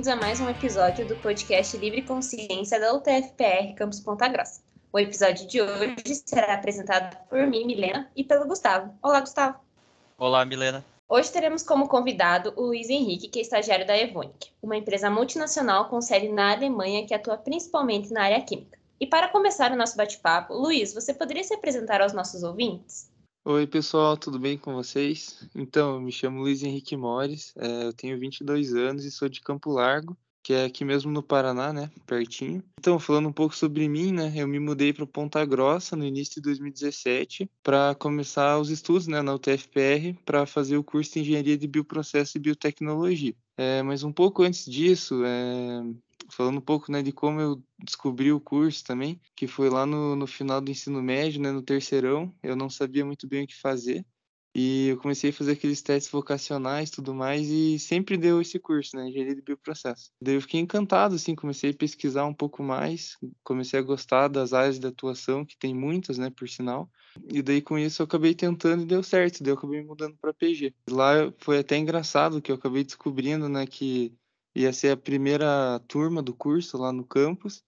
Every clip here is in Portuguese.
bem-vindos a mais um episódio do podcast Livre Consciência da UTFPR Campus Ponta Grossa. O episódio de hoje será apresentado por mim, Milena, e pelo Gustavo. Olá, Gustavo. Olá, Milena. Hoje teremos como convidado o Luiz Henrique, que é estagiário da Evonik, uma empresa multinacional com sede na Alemanha que atua principalmente na área química. E para começar o nosso bate-papo, Luiz, você poderia se apresentar aos nossos ouvintes? Oi, pessoal, tudo bem com vocês? Então, eu me chamo Luiz Henrique Mores, é, eu tenho 22 anos e sou de Campo Largo, que é aqui mesmo no Paraná, né, pertinho. Então, falando um pouco sobre mim, né, eu me mudei para Ponta Grossa no início de 2017 para começar os estudos, né, na UTFPR para fazer o curso de Engenharia de Bioprocesso e Biotecnologia. É, mas um pouco antes disso, é, falando um pouco né, de como eu descobri o curso também, que foi lá no, no final do ensino médio, né, no terceirão, eu não sabia muito bem o que fazer. E eu comecei a fazer aqueles testes vocacionais tudo mais e sempre deu esse curso, né, engenharia de bioprocesso. Daí eu fiquei encantado, assim, comecei a pesquisar um pouco mais, comecei a gostar das áreas de atuação, que tem muitas, né, por sinal. E daí com isso eu acabei tentando e deu certo, daí eu acabei mudando para PG. Lá foi até engraçado que eu acabei descobrindo, né, que ia ser a primeira turma do curso lá no campus.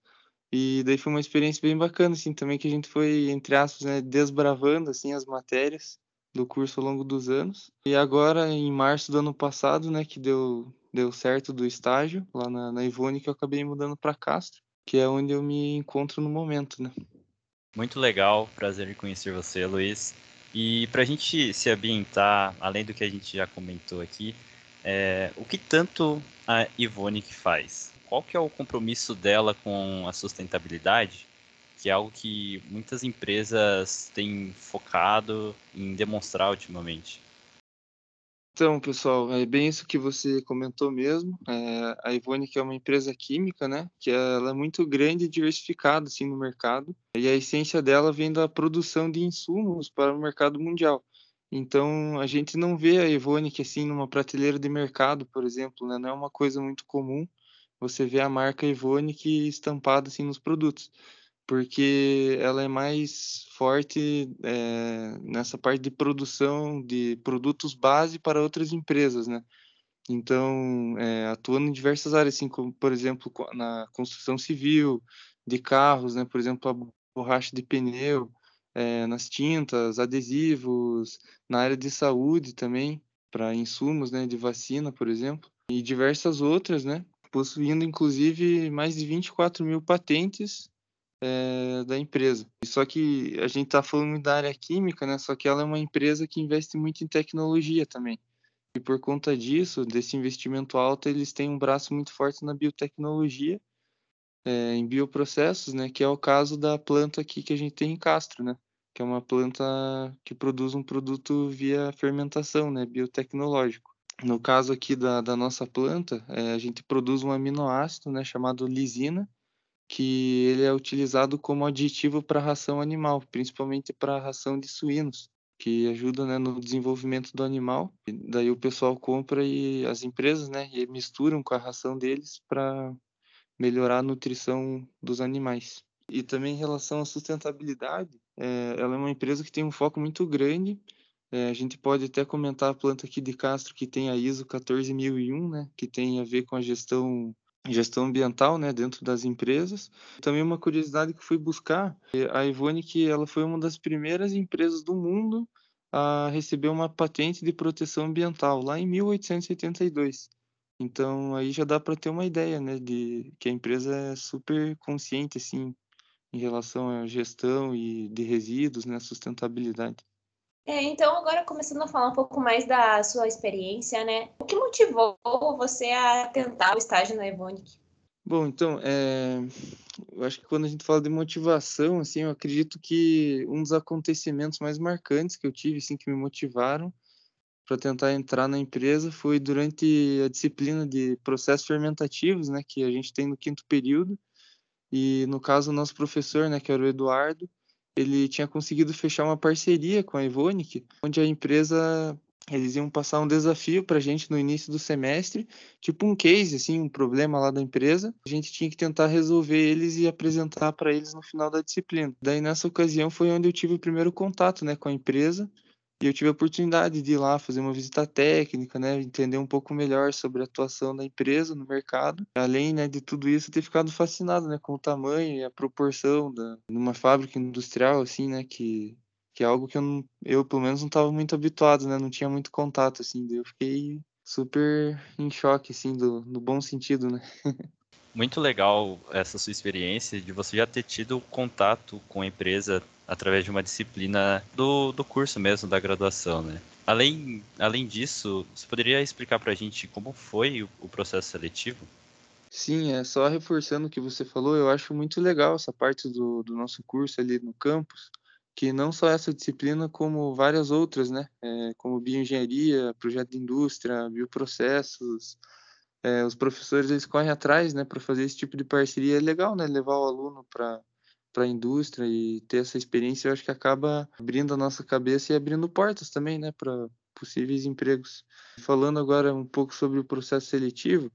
E daí foi uma experiência bem bacana, assim, também que a gente foi, entre aspas, né, desbravando, assim, as matérias do curso ao longo dos anos. E agora, em março do ano passado, né, que deu, deu certo do estágio, lá na, na Ivone, que eu acabei mudando para Castro, que é onde eu me encontro no momento, né. Muito legal, prazer em conhecer você, Luiz. E para a gente se ambientar, além do que a gente já comentou aqui, é, o que tanto a Ivonic faz? Qual que é o compromisso dela com a sustentabilidade? Que é algo que muitas empresas têm focado em demonstrar ultimamente. Então, pessoal, é bem isso que você comentou mesmo. É, a Ivonic é uma empresa química, né? Que ela é muito grande e diversificada assim no mercado. E a essência dela vem da produção de insumos para o mercado mundial. Então, a gente não vê a Evonik assim numa prateleira de mercado, por exemplo, né? Não é uma coisa muito comum você ver a marca Evonik estampada assim nos produtos, porque ela é mais forte é, nessa parte de produção de produtos base para outras empresas, né? Então, é, atuando em diversas áreas, assim como, por exemplo, na construção civil, de carros, né? Por exemplo, a borracha de pneu, é, nas tintas, adesivos, na área de saúde também, para insumos né, de vacina, por exemplo, e diversas outras, né, possuindo inclusive mais de 24 mil patentes é, da empresa. Só que a gente está falando da área química, né, só que ela é uma empresa que investe muito em tecnologia também. E por conta disso, desse investimento alto, eles têm um braço muito forte na biotecnologia é, em bioprocessos, né, que é o caso da planta aqui que a gente tem em Castro, né, que é uma planta que produz um produto via fermentação, né, biotecnológico. No caso aqui da, da nossa planta, é, a gente produz um aminoácido, né, chamado lisina, que ele é utilizado como aditivo para ração animal, principalmente para ração de suínos, que ajuda né, no desenvolvimento do animal. E daí o pessoal compra e as empresas né, misturam com a ração deles para melhorar a nutrição dos animais. E também em relação à sustentabilidade, é, ela é uma empresa que tem um foco muito grande. É, a gente pode até comentar a planta aqui de Castro que tem a ISO 14001, né, que tem a ver com a gestão gestão ambiental, né, dentro das empresas. Também uma curiosidade que fui buscar, é, a Evonik, ela foi uma das primeiras empresas do mundo a receber uma patente de proteção ambiental lá em 1872. Então aí já dá para ter uma ideia, né, de que a empresa é super consciente assim em relação à gestão e de resíduos, né, sustentabilidade. É, então agora começando a falar um pouco mais da sua experiência, né? O que motivou você a tentar o estágio na Evonik? Bom, então, é, eu acho que quando a gente fala de motivação, assim, eu acredito que um dos acontecimentos mais marcantes que eu tive, assim, que me motivaram para tentar entrar na empresa foi durante a disciplina de processos fermentativos, né, que a gente tem no quinto período. E no caso o nosso professor, né, que era o Eduardo, ele tinha conseguido fechar uma parceria com a Evonik, onde a empresa eles iam passar um desafio para a gente no início do semestre, tipo um case, assim, um problema lá da empresa. A gente tinha que tentar resolver eles e apresentar para eles no final da disciplina. Daí nessa ocasião foi onde eu tive o primeiro contato, né, com a empresa E eu tive a oportunidade de ir lá fazer uma visita técnica, né, entender um pouco melhor sobre a atuação da empresa no mercado. Além, né, de tudo isso, ter ficado fascinado, né, com o tamanho e a proporção da numa fábrica industrial assim, né, que que é algo que eu, não, eu pelo menos não estava muito habituado, né, não tinha muito contato assim, eu fiquei super em choque assim do no bom sentido, né? Muito legal essa sua experiência de você já ter tido contato com a empresa através de uma disciplina do, do curso mesmo, da graduação, né? Além, além disso, você poderia explicar para a gente como foi o, o, processo seletivo? Sim, é só reforçando o que você falou, eu acho muito legal essa parte do, do nosso curso ali no campus, que não só essa disciplina, como várias outras, né? É, como bioengenharia, projeto de indústria, bioprocessos, é, os professores eles correm atrás, né, para fazer esse tipo de parceria. É legal, né, levar o aluno para para a indústria e ter essa experiência, eu acho que acaba abrindo a nossa cabeça e abrindo portas também, né, para possíveis empregos. Falando agora um pouco sobre o processo seletivo,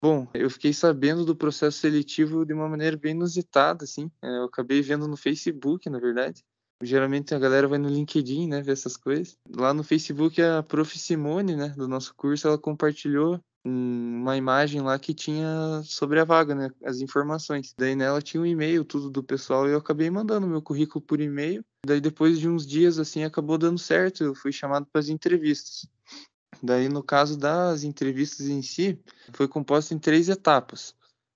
bom, eu fiquei sabendo do processo seletivo de uma maneira bem inusitada, assim. É, eu acabei vendo no Facebook, na verdade. Geralmente a galera vai no LinkedIn, né, ver essas coisas. Lá no Facebook a Prof. Simone, né, do nosso curso, ela compartilhou uma imagem lá que tinha sobre a vaga, né, as informações. Daí nela tinha um e-mail, tudo do pessoal, e eu acabei mandando meu currículo por e-mail. Daí depois de uns dias, assim, acabou dando certo, eu fui chamado para as entrevistas. Daí no caso das entrevistas em si, foi composto em três etapas.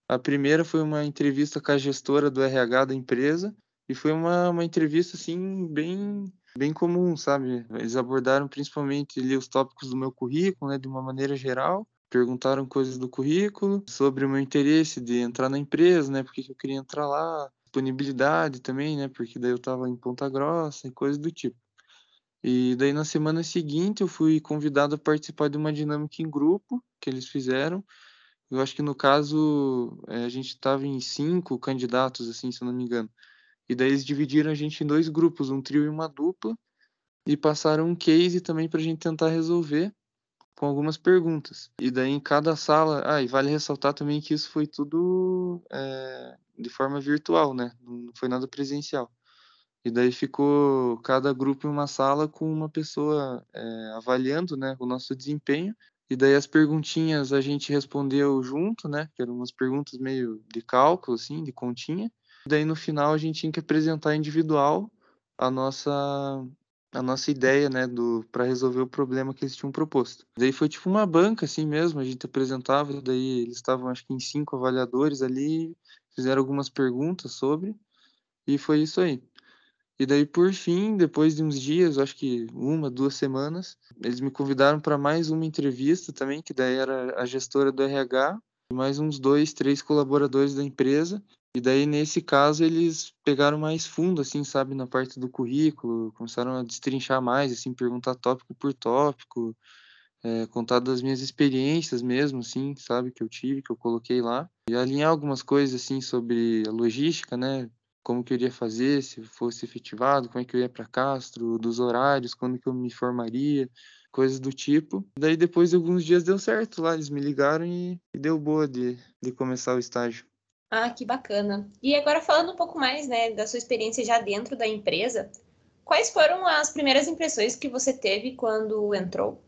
A primeira foi uma entrevista com a gestora do RH da empresa, e foi uma, uma entrevista, assim, bem bem comum, sabe? Eles abordaram principalmente ali os tópicos do meu currículo, né, de uma maneira geral, perguntaram coisas do currículo, sobre o meu interesse de entrar na empresa, né? Porque eu queria entrar lá, disponibilidade também, né? Porque daí eu estava em Ponta Grossa e coisas do tipo. E daí na semana seguinte eu fui convidado a participar de uma dinâmica em grupo que eles fizeram. Eu acho que no caso é, a gente estava em cinco candidatos, assim, se eu não me engano. E daí eles dividiram a gente em dois grupos, um trio e uma dupla, e passaram um case também para a gente tentar resolver com algumas perguntas. E daí em cada sala, ah, e vale ressaltar também que isso foi tudo é, de forma virtual, né? Não foi nada presencial. E daí ficou cada grupo em uma sala com uma pessoa é, avaliando, né, o nosso desempenho. E daí as perguntinhas a gente respondeu junto, né? Que eram umas perguntas meio de cálculo, assim, de continha. E daí no final a gente tinha que apresentar individual a nossa a nossa ideia, né, do para resolver o problema que eles tinham proposto. Daí foi tipo uma banca assim mesmo, a gente apresentava, daí eles estavam acho que em cinco avaliadores ali, fizeram algumas perguntas sobre e foi isso aí. E daí por fim, depois de uns dias, acho que uma, duas semanas, eles me convidaram para mais uma entrevista também, que daí era a gestora do RH, mais uns dois, três colaboradores da empresa e daí, nesse caso, eles pegaram mais fundo, assim, sabe, na parte do currículo, começaram a destrinchar mais, assim, perguntar tópico por tópico, é, contar das minhas experiências mesmo, assim, sabe, que eu tive, que eu coloquei lá. E alinhar algumas coisas, assim, sobre a logística, né, como que eu iria fazer se fosse efetivado, como é que eu ia para Castro, dos horários, quando que eu me formaria, coisas do tipo. Daí, depois de alguns dias, deu certo lá, eles me ligaram e, e deu boa de, de começar o estágio. Ah, que bacana. E agora falando um pouco mais, né, da sua experiência já dentro da empresa, quais foram as primeiras impressões que você teve quando entrou?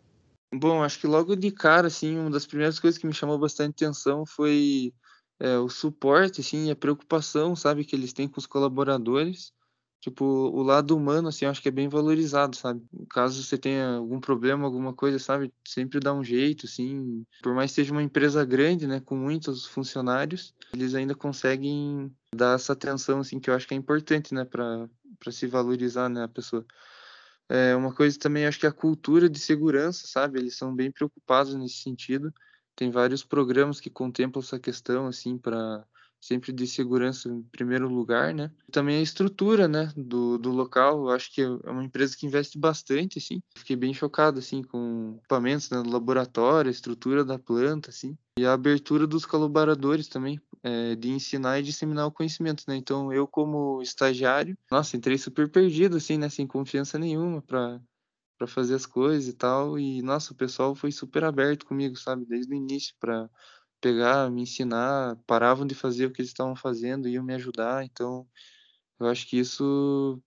Bom, acho que logo de cara, assim, uma das primeiras coisas que me chamou bastante atenção foi é, o suporte, assim, a preocupação, sabe, que eles têm com os colaboradores tipo, o lado humano, assim, acho que é bem valorizado, sabe? Caso você tenha algum problema, alguma coisa, sabe? Sempre dá um jeito, assim. Por mais que seja uma empresa grande, né, com muitos funcionários, eles ainda conseguem dar essa atenção, assim, que eu acho que é importante, né, para se valorizar, né, a pessoa. É uma coisa também, acho que a cultura de segurança, sabe? Eles são bem preocupados nesse sentido. Tem vários programas que contemplam essa questão, assim, para sempre de segurança em primeiro lugar, né? Também a estrutura, né, do, do local, eu acho que é uma empresa que investe bastante, assim. Fiquei bem chocado, assim, com equipamentos né, do laboratório, a estrutura da planta, assim. E a abertura dos colaboradores também, é, de ensinar e disseminar o conhecimento, né? Então, eu como estagiário, nossa, entrei super perdido, assim, né, sem confiança nenhuma para para fazer as coisas e tal. E, nossa, o pessoal foi super aberto comigo, sabe? Desde o início para pegar, me ensinar, paravam de fazer o que eles estavam fazendo, iam me ajudar. Então, eu acho que isso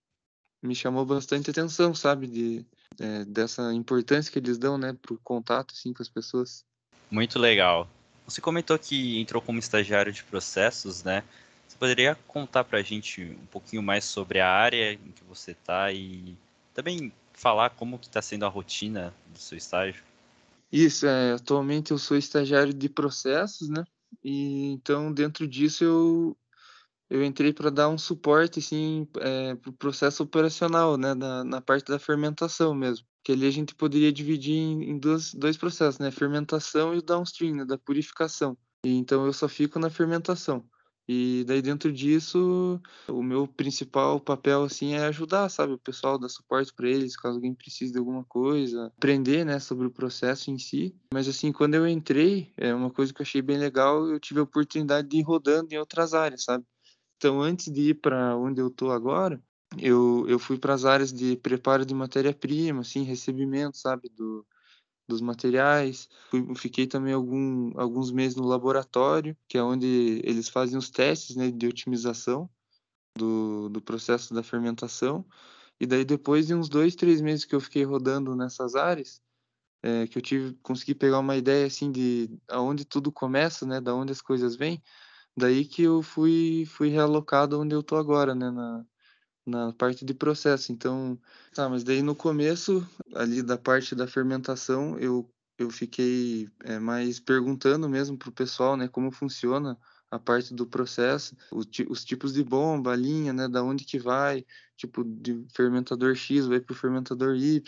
me chamou bastante atenção, sabe, de, é, dessa importância que eles dão, né, para o contato, assim, com as pessoas. Muito legal. Você comentou que entrou como estagiário de processos, né? Você poderia contar para a gente um pouquinho mais sobre a área em que você está e também falar como que está sendo a rotina do seu estágio? Isso, é, atualmente eu sou estagiário de processos, né? E então dentro disso eu eu entrei para dar um suporte assim é, para o processo operacional, né, na, na parte da fermentação mesmo. Que ali a gente poderia dividir em, em dois, dois processos, né, fermentação e o downstream, né, da purificação. E, então eu só fico na fermentação. E daí dentro disso, o meu principal papel assim é ajudar, sabe, o pessoal dar suporte para eles, caso alguém precise de alguma coisa, aprender, né, sobre o processo em si. Mas assim, quando eu entrei, é uma coisa que eu achei bem legal, eu tive a oportunidade de ir rodando em outras áreas, sabe? Então, antes de ir para onde eu estou agora, eu, eu fui para as áreas de preparo de matéria-prima, assim, recebimento, sabe, do, dos materiais. Fiquei também algum, alguns meses no laboratório, que é onde eles fazem os testes né, de otimização do, do processo da fermentação. E daí, depois de uns dois, três meses que eu fiquei rodando nessas áreas, é, que eu tive consegui pegar uma ideia assim de aonde tudo começa, né, da onde as coisas vêm. Daí que eu fui fui realocado onde eu tô agora, né, na na parte de processo. Então, tá, mas daí no começo, ali da parte da fermentação, eu eu fiquei é, mais perguntando mesmo pro pessoal, né, como funciona a parte do processo, os, os tipos de bomba, a linha, né, da onde que vai, tipo de fermentador X vai pro fermentador Y,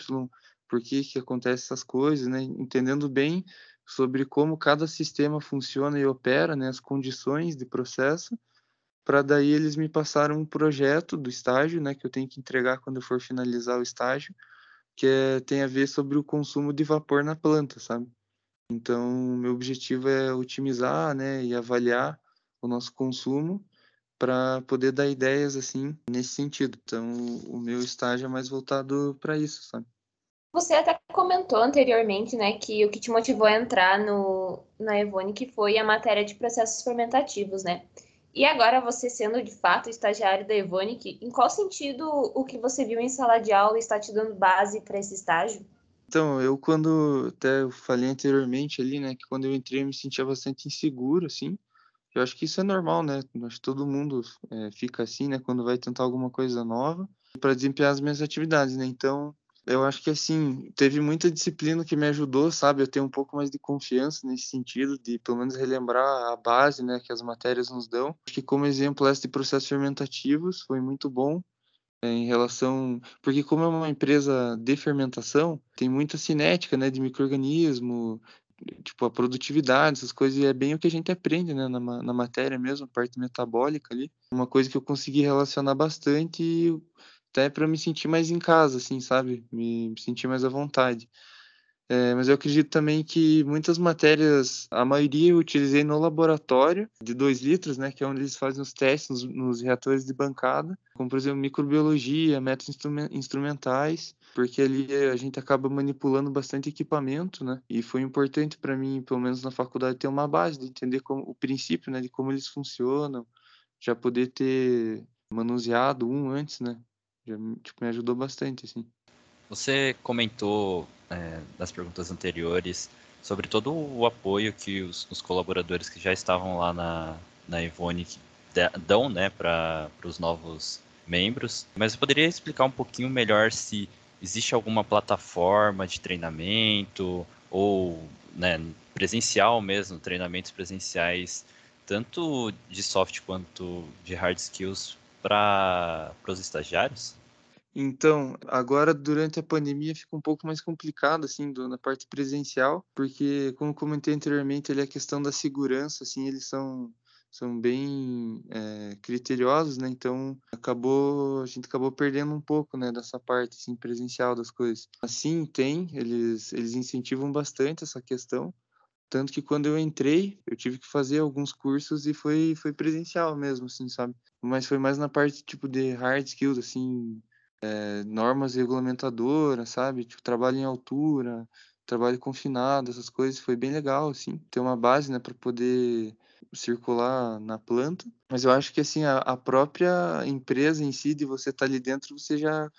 por que que acontece essas coisas, né, entendendo bem sobre como cada sistema funciona e opera, né, as condições de processo, para daí eles me passaram um projeto do estágio, né, que eu tenho que entregar quando eu for finalizar o estágio, que é, tem a ver sobre o consumo de vapor na planta, sabe? Então, meu objetivo é otimizar, né, e avaliar o nosso consumo para poder dar ideias assim nesse sentido. Então, o meu estágio é mais voltado para isso, sabe? Você até comentou anteriormente, né, que o que te motivou a entrar no, na Evone foi a matéria de processos fermentativos, né? E agora você sendo de fato estagiário da Evonic, em qual sentido o que você viu em sala de aula está te dando base para esse estágio? Então, eu quando até eu falei anteriormente ali, né, que quando eu entrei eu me sentia bastante inseguro, assim. Eu acho que isso é normal, né? Acho que todo mundo é, fica assim, né, quando vai tentar alguma coisa nova para desempenhar as minhas atividades, né? Então, eu acho que assim, teve muita disciplina que me ajudou, sabe? Eu tenho um pouco mais de confiança nesse sentido, de pelo menos relembrar a base, né, que as matérias nos dão. Acho que como exemplo esse de processos fermentativos foi muito bom é, em relação, porque como é uma empresa de fermentação, tem muita cinética, né, de microorganismo, tipo a produtividade, essas coisas, e é bem o que a gente aprende, né, na, na matéria mesmo, a parte metabólica ali. Uma coisa que eu consegui relacionar bastante até para me sentir mais em casa, assim, sabe? Me, sentir mais à vontade. É, mas eu acredito também que muitas matérias, a maioria eu utilizei no laboratório de 2 litros, né, que é onde eles fazem os testes nos, nos reatores de bancada, como por exemplo microbiologia, métodos instrumentais, porque ali a gente acaba manipulando bastante equipamento, né, e foi importante para mim, pelo menos na faculdade, ter uma base de entender como, o princípio, né, de como eles funcionam, já poder ter manuseado um antes, né, já tipo, me ajudou bastante, assim. Você comentou é, nas perguntas anteriores sobre todo o apoio que os, os colaboradores que já estavam lá na, na Ivone dão né, para os novos membros, mas eu poderia explicar um pouquinho melhor se existe alguma plataforma de treinamento ou né, presencial mesmo, treinamentos presenciais, tanto de soft quanto de hard skills para os estagiários? Então, agora durante a pandemia fica um pouco mais complicado assim do, na parte presencial, porque como comentei anteriormente, ali a questão da segurança, assim, eles são são bem é, criteriosos, né? Então acabou a gente acabou perdendo um pouco, né, dessa parte assim presencial das coisas. Assim tem, eles eles incentivam bastante essa questão, tanto que quando eu entrei, eu tive que fazer alguns cursos e foi, foi presencial mesmo, assim, sabe? Mas foi mais na parte, tipo, de hard skills, assim, é, normas regulamentadoras, sabe? Tipo, trabalho em altura, trabalho confinado, essas coisas. Foi bem legal, assim, ter uma base, né, para poder circular na planta. Mas eu acho que assim a, a própria empresa em si, de você estar tá ali dentro, você já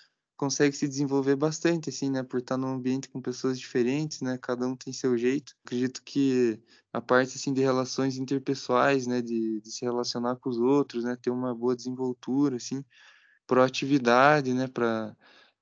consegue se desenvolver bastante, assim, né? Por estar num ambiente com pessoas diferentes, né? Cada um tem seu jeito. Acredito que a parte, assim, de relações interpessoais, né? De, de se relacionar com os outros, né? Ter uma boa desenvoltura, assim. Proatividade, né? Para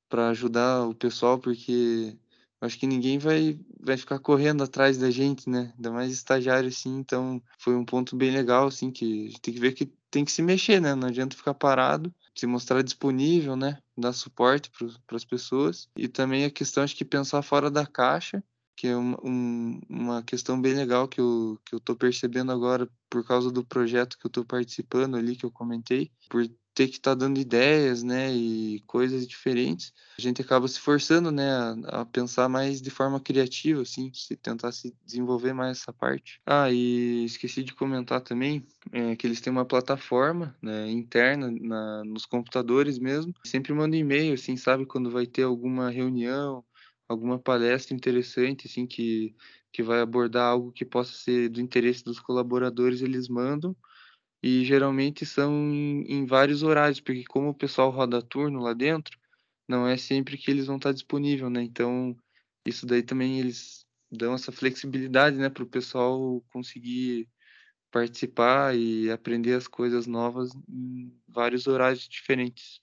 para ajudar o pessoal, porque acho que ninguém vai, vai ficar correndo atrás da gente, né? Ainda mais estagiário, assim, então foi um ponto bem legal, assim, que a gente tem que ver que tem que se mexer, né? Não adianta ficar parado, se mostrar disponível, né? Dar suporte para as pessoas. E também a questão, acho que pensar fora da caixa, que é uma, um, uma questão bem legal que eu, que eu tô percebendo agora por causa do projeto que eu tô participando ali, que eu comentei, por ter que estar tá dando ideias, né, e coisas diferentes, a gente acaba se forçando, né, a, a, pensar mais de forma criativa, assim, se tentar se desenvolver mais essa parte. Ah, e esqueci de comentar também é, que eles têm uma plataforma, né, interna na, nos computadores mesmo, sempre manda e-mail, assim, sabe, quando vai ter alguma reunião, alguma palestra interessante, assim, que que vai abordar algo que possa ser do interesse dos colaboradores, eles mandam e geralmente são em, em vários horários, porque como o pessoal roda turno lá dentro, não é sempre que eles vão estar disponível, né? Então, isso daí também eles dão essa flexibilidade, né, para o pessoal conseguir participar e aprender as coisas novas em vários horários diferentes.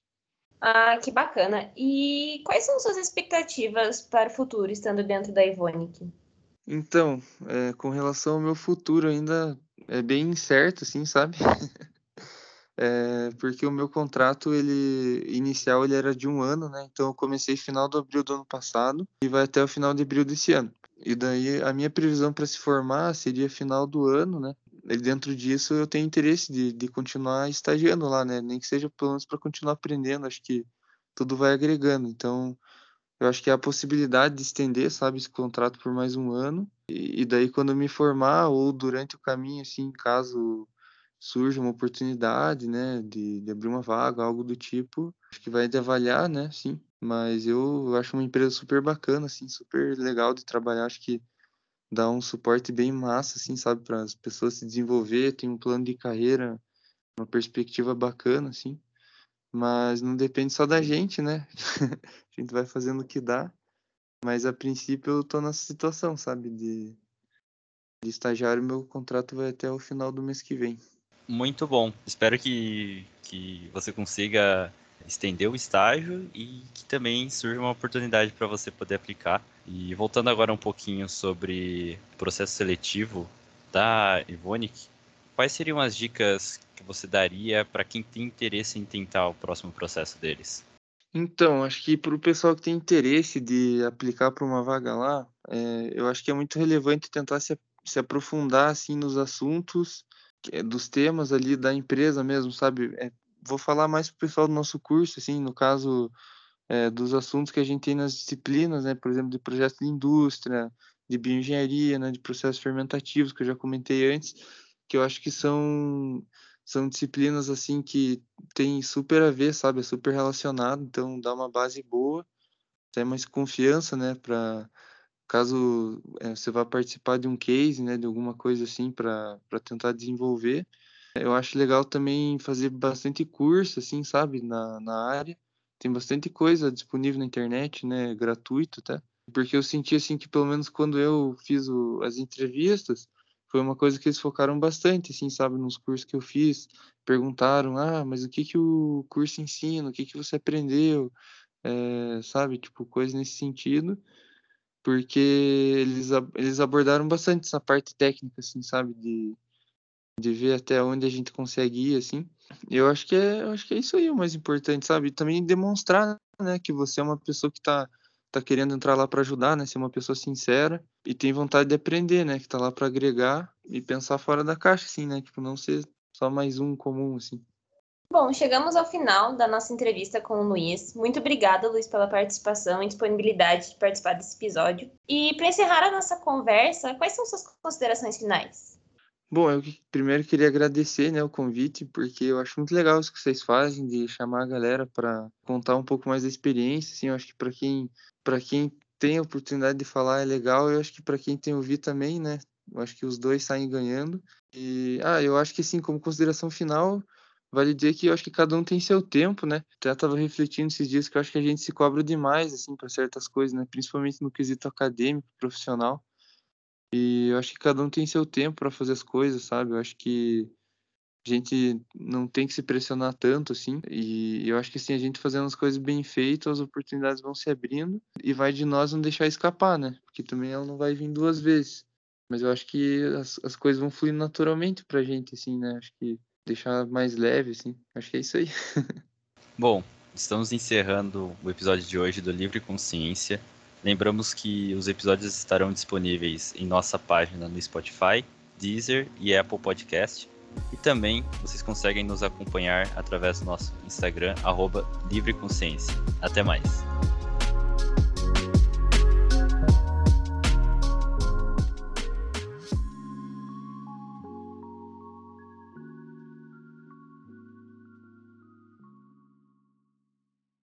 Ah, que bacana. E quais são suas expectativas para o futuro estando dentro da Ivonic? Então, é, com relação ao meu futuro, ainda é bem incerto, assim, sabe? É, porque o meu contrato ele inicial ele era de um ano, né? Então eu comecei final de abril do ano passado e vai até o final de abril desse ano. E daí a minha previsão para se formar seria final do ano, né? Dentro disso eu tenho interesse de, de continuar estagiando lá, né? Nem que seja pelo menos para continuar aprendendo. Acho que tudo vai agregando. Então eu acho que há a possibilidade de estender, sabe, esse contrato por mais um ano. E, e daí, quando eu me formar, ou durante o caminho, assim, caso surja uma oportunidade, né, de, de abrir uma vaga, algo do tipo, acho que vai de avaliar, né, sim. Mas eu acho uma empresa super bacana, assim, super legal de trabalhar. Acho que dá um suporte bem massa, assim, sabe, para as pessoas se desenvolver, tem um plano de carreira, uma perspectiva bacana, assim mas não depende só da gente, né? a gente vai fazendo o que dá, mas a princípio eu tô nessa situação, sabe? De, de estagiário, meu contrato vai até o final do mês que vem. Muito bom. Espero que, que você consiga estender o estágio e que também surja uma oportunidade para você poder aplicar. E voltando agora um pouquinho sobre o processo seletivo da Ivonic, quais seriam as dicas que você daria para quem tem interesse em tentar o próximo processo deles? Então, acho que para o pessoal que tem interesse de aplicar para uma vaga lá, é, eu acho que é muito relevante tentar se, se aprofundar assim nos assuntos, dos temas ali da empresa mesmo, sabe? É, vou falar mais para o pessoal do nosso curso, assim, no caso é, dos assuntos que a gente tem nas disciplinas, né? Por exemplo, de projeto de indústria, de bioengenharia, né? De processos fermentativos, que eu já comentei antes que eu acho que são são disciplinas assim que tem super a ver, sabe? É super relacionado, então dá uma base boa, tem mais confiança, né, para caso é, você vá participar de um case, né, de alguma coisa assim para tentar desenvolver. Eu acho legal também fazer bastante curso assim, sabe, na na área. Tem bastante coisa disponível na internet, né, gratuito, tá? Porque eu senti assim que pelo menos quando eu fiz o, as entrevistas, foi uma coisa que eles focaram bastante, assim, sabe, nos cursos que eu fiz. Perguntaram, ah, mas o que que o curso ensina? O que que você aprendeu? É, sabe, tipo, coisa nesse sentido. Porque eles, eles abordaram bastante essa parte técnica, assim, sabe, de, de ver até onde a gente consegue ir, assim. Eu acho que é, eu acho que é isso aí o mais importante, sabe? Também demonstrar, né, que você é uma pessoa que está tá querendo entrar lá para ajudar, né? Ser uma pessoa sincera e tem vontade de aprender, né? Que tá lá para agregar e pensar fora da caixa, assim, né? Tipo, não ser só mais um comum, assim. Bom, chegamos ao final da nossa entrevista com o Luiz. Muito obrigada, Luiz, pela participação e disponibilidade de participar desse episódio. E para encerrar a nossa conversa, quais são suas considerações finais? Bom, eu primeiro queria agradecer, né, o convite, porque eu acho muito legal isso que vocês fazem de chamar a galera para contar um pouco mais da experiência, assim, eu acho que para quem para quem tem a oportunidade de falar é legal, eu acho que para quem tem ouvir também, né, Eu acho que os dois saem ganhando. E, ah, eu acho que, assim, como consideração final, vale dizer que eu acho que cada um tem seu tempo, né? Até estava refletindo esses dias que eu acho que a gente se cobra demais, assim, para certas coisas, né? Principalmente no quesito acadêmico, profissional. E eu acho que cada um tem seu tempo para fazer as coisas, sabe? Eu acho que a gente não tem que se pressionar tanto, assim. E eu acho que, assim, a gente fazendo as coisas bem feitas, as oportunidades vão se abrindo e vai de nós não deixar escapar, né? Porque também ela não vai vir duas vezes. Mas eu acho que as, as coisas vão fluir naturalmente pra gente, assim, né? Acho que deixar mais leve, assim. Acho que é isso aí. Bom, estamos encerrando o episódio de hoje do Livre Consciência. Lembramos que os episódios estarão disponíveis em nossa página no Spotify, Deezer e Apple Podcast. E também vocês conseguem nos acompanhar através do nosso Instagram, arroba Livre Consciência. Até mais!